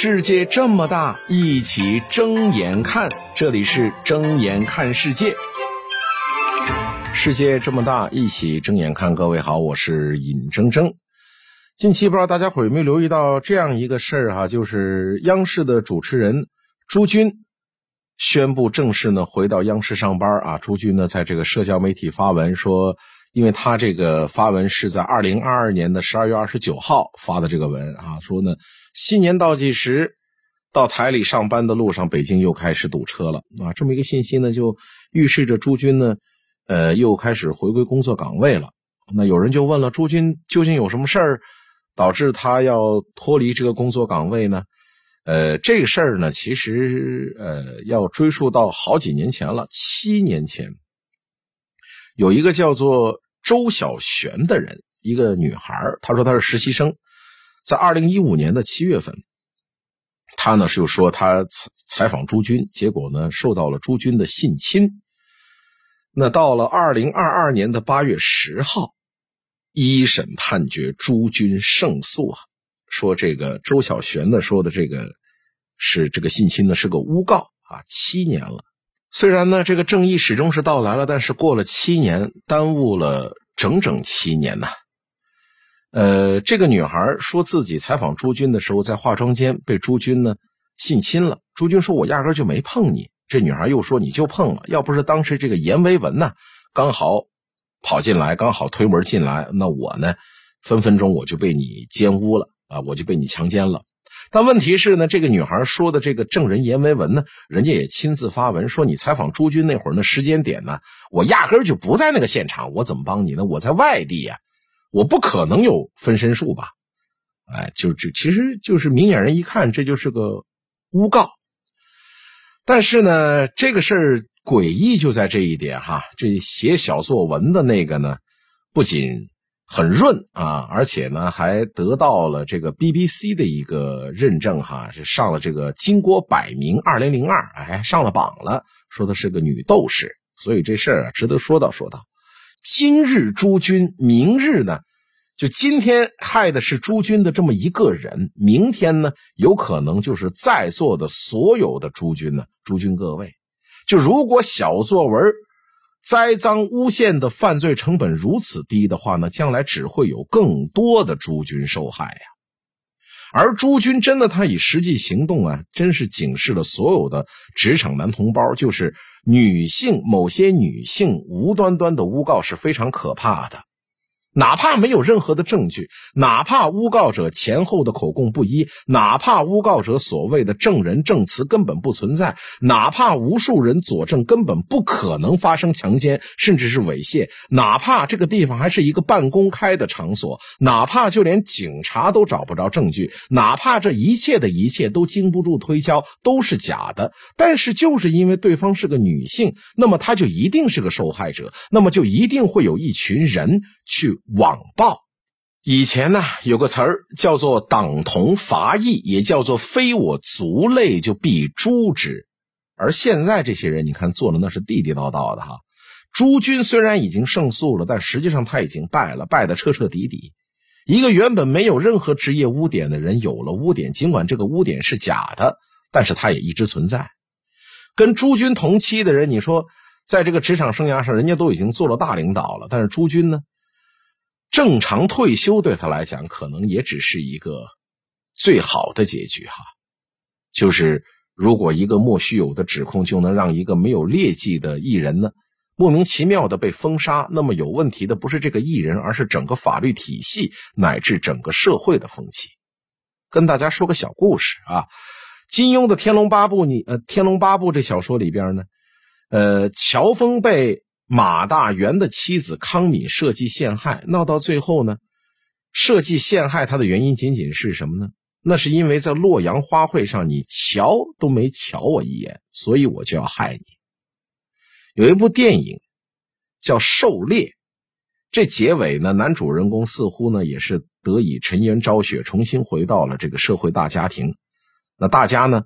世界这么大，一起睁眼看。这里是睁眼看世界。世界这么大，一起睁眼看。各位好，我是尹铮铮。近期不知道大家伙有没有留意到这样一个事儿哈，就是央视的主持人朱军宣布正式呢回到央视上班啊。朱军呢在这个社交媒体发文说。因为他这个发文是在二零二二年的十二月二十九号发的这个文啊，说呢新年倒计时，到台里上班的路上，北京又开始堵车了啊。这么一个信息呢，就预示着朱军呢，呃，又开始回归工作岗位了。那有人就问了，朱军究竟有什么事儿导致他要脱离这个工作岗位呢？呃，这个事儿呢，其实呃要追溯到好几年前了，七年前，有一个叫做。周小璇的人，一个女孩，她说她是实习生，在二零一五年的七月份，她呢是说她采采访朱军，结果呢受到了朱军的性侵。那到了二零二二年的八月十号，一审判决朱军胜诉啊，说这个周小璇呢说的这个是这个性侵呢是个诬告啊，七年了。虽然呢，这个正义始终是到来了，但是过了七年，耽误了整整七年呐。呃，这个女孩说自己采访朱军的时候，在化妆间被朱军呢性侵了。朱军说：“我压根就没碰你。”这女孩又说：“你就碰了，要不是当时这个严维文呢刚好跑进来，刚好推门进来，那我呢分分钟我就被你奸污了啊，我就被你强奸了。”但问题是呢，这个女孩说的这个证人阎维文呢，人家也亲自发文说，你采访朱军那会儿那时间点呢，我压根就不在那个现场，我怎么帮你呢？我在外地呀，我不可能有分身术吧？哎，就就其实就是明眼人一看，这就是个诬告。但是呢，这个事儿诡异就在这一点哈，这写小作文的那个呢，不仅。很润啊，而且呢，还得到了这个 BBC 的一个认证哈，是上了这个金国百名二零零二，哎，上了榜了。说的是个女斗士，所以这事儿啊，值得说道说道。今日诸君，明日呢，就今天害的是诸君的这么一个人，明天呢，有可能就是在座的所有的诸君呢，诸君各位，就如果小作文。栽赃诬陷的犯罪成本如此低的话呢，将来只会有更多的诸君受害呀。而朱军真的，他以实际行动啊，真是警示了所有的职场男同胞，就是女性某些女性无端端的诬告是非常可怕的。哪怕没有任何的证据，哪怕诬告者前后的口供不一，哪怕诬告者所谓的证人证词根本不存在，哪怕无数人佐证根本不可能发生强奸甚至是猥亵，哪怕这个地方还是一个半公开的场所，哪怕就连警察都找不着证据，哪怕这一切的一切都经不住推敲，都是假的。但是就是因为对方是个女性，那么她就一定是个受害者，那么就一定会有一群人去。网暴，以前呢有个词儿叫做“党同伐异”，也叫做“非我族类就必诛之”。而现在这些人，你看做的那是地地道道的哈。朱军虽然已经胜诉了，但实际上他已经败了，败得彻彻底底。一个原本没有任何职业污点的人有了污点，尽管这个污点是假的，但是他也一直存在。跟朱军同期的人，你说在这个职场生涯上，人家都已经做了大领导了，但是朱军呢？正常退休对他来讲，可能也只是一个最好的结局哈。就是如果一个莫须有的指控就能让一个没有劣迹的艺人呢，莫名其妙的被封杀，那么有问题的不是这个艺人，而是整个法律体系乃至整个社会的风气。跟大家说个小故事啊，金庸的《天龙八部》你呃，《天龙八部》这小说里边呢，呃，乔峰被。马大元的妻子康敏设计陷害，闹到最后呢，设计陷害他的原因仅仅是什么呢？那是因为在洛阳花卉上你瞧都没瞧我一眼，所以我就要害你。有一部电影叫《狩猎》，这结尾呢，男主人公似乎呢也是得以沉冤昭雪，重新回到了这个社会大家庭。那大家呢，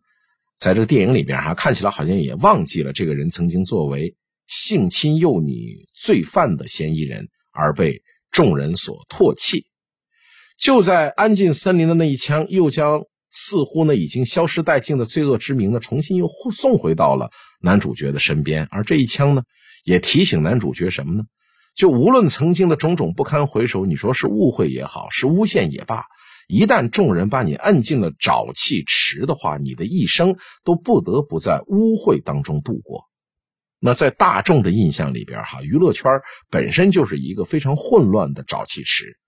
在这个电影里边哈，看起来好像也忘记了这个人曾经作为。性侵幼女罪犯的嫌疑人而被众人所唾弃。就在安进森林的那一枪又将似乎呢已经消失殆尽的罪恶之名呢，重新又送回到了男主角的身边。而这一枪呢，也提醒男主角什么呢？就无论曾经的种种不堪回首，你说是误会也好，是诬陷也罢，一旦众人把你摁进了沼气池的话，你的一生都不得不在污秽当中度过。那在大众的印象里边，哈，娱乐圈本身就是一个非常混乱的沼气池，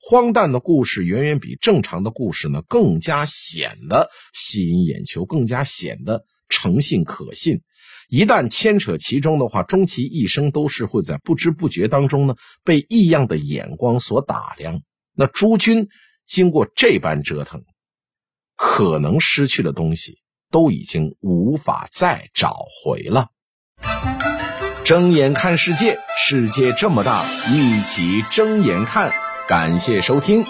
荒诞的故事远远比正常的故事呢更加显得吸引眼球，更加显得诚信可信。一旦牵扯其中的话，终其一生都是会在不知不觉当中呢被异样的眼光所打量。那朱军经过这般折腾，可能失去的东西都已经无法再找回了。睁眼看世界，世界这么大，一起睁眼看。感谢收听。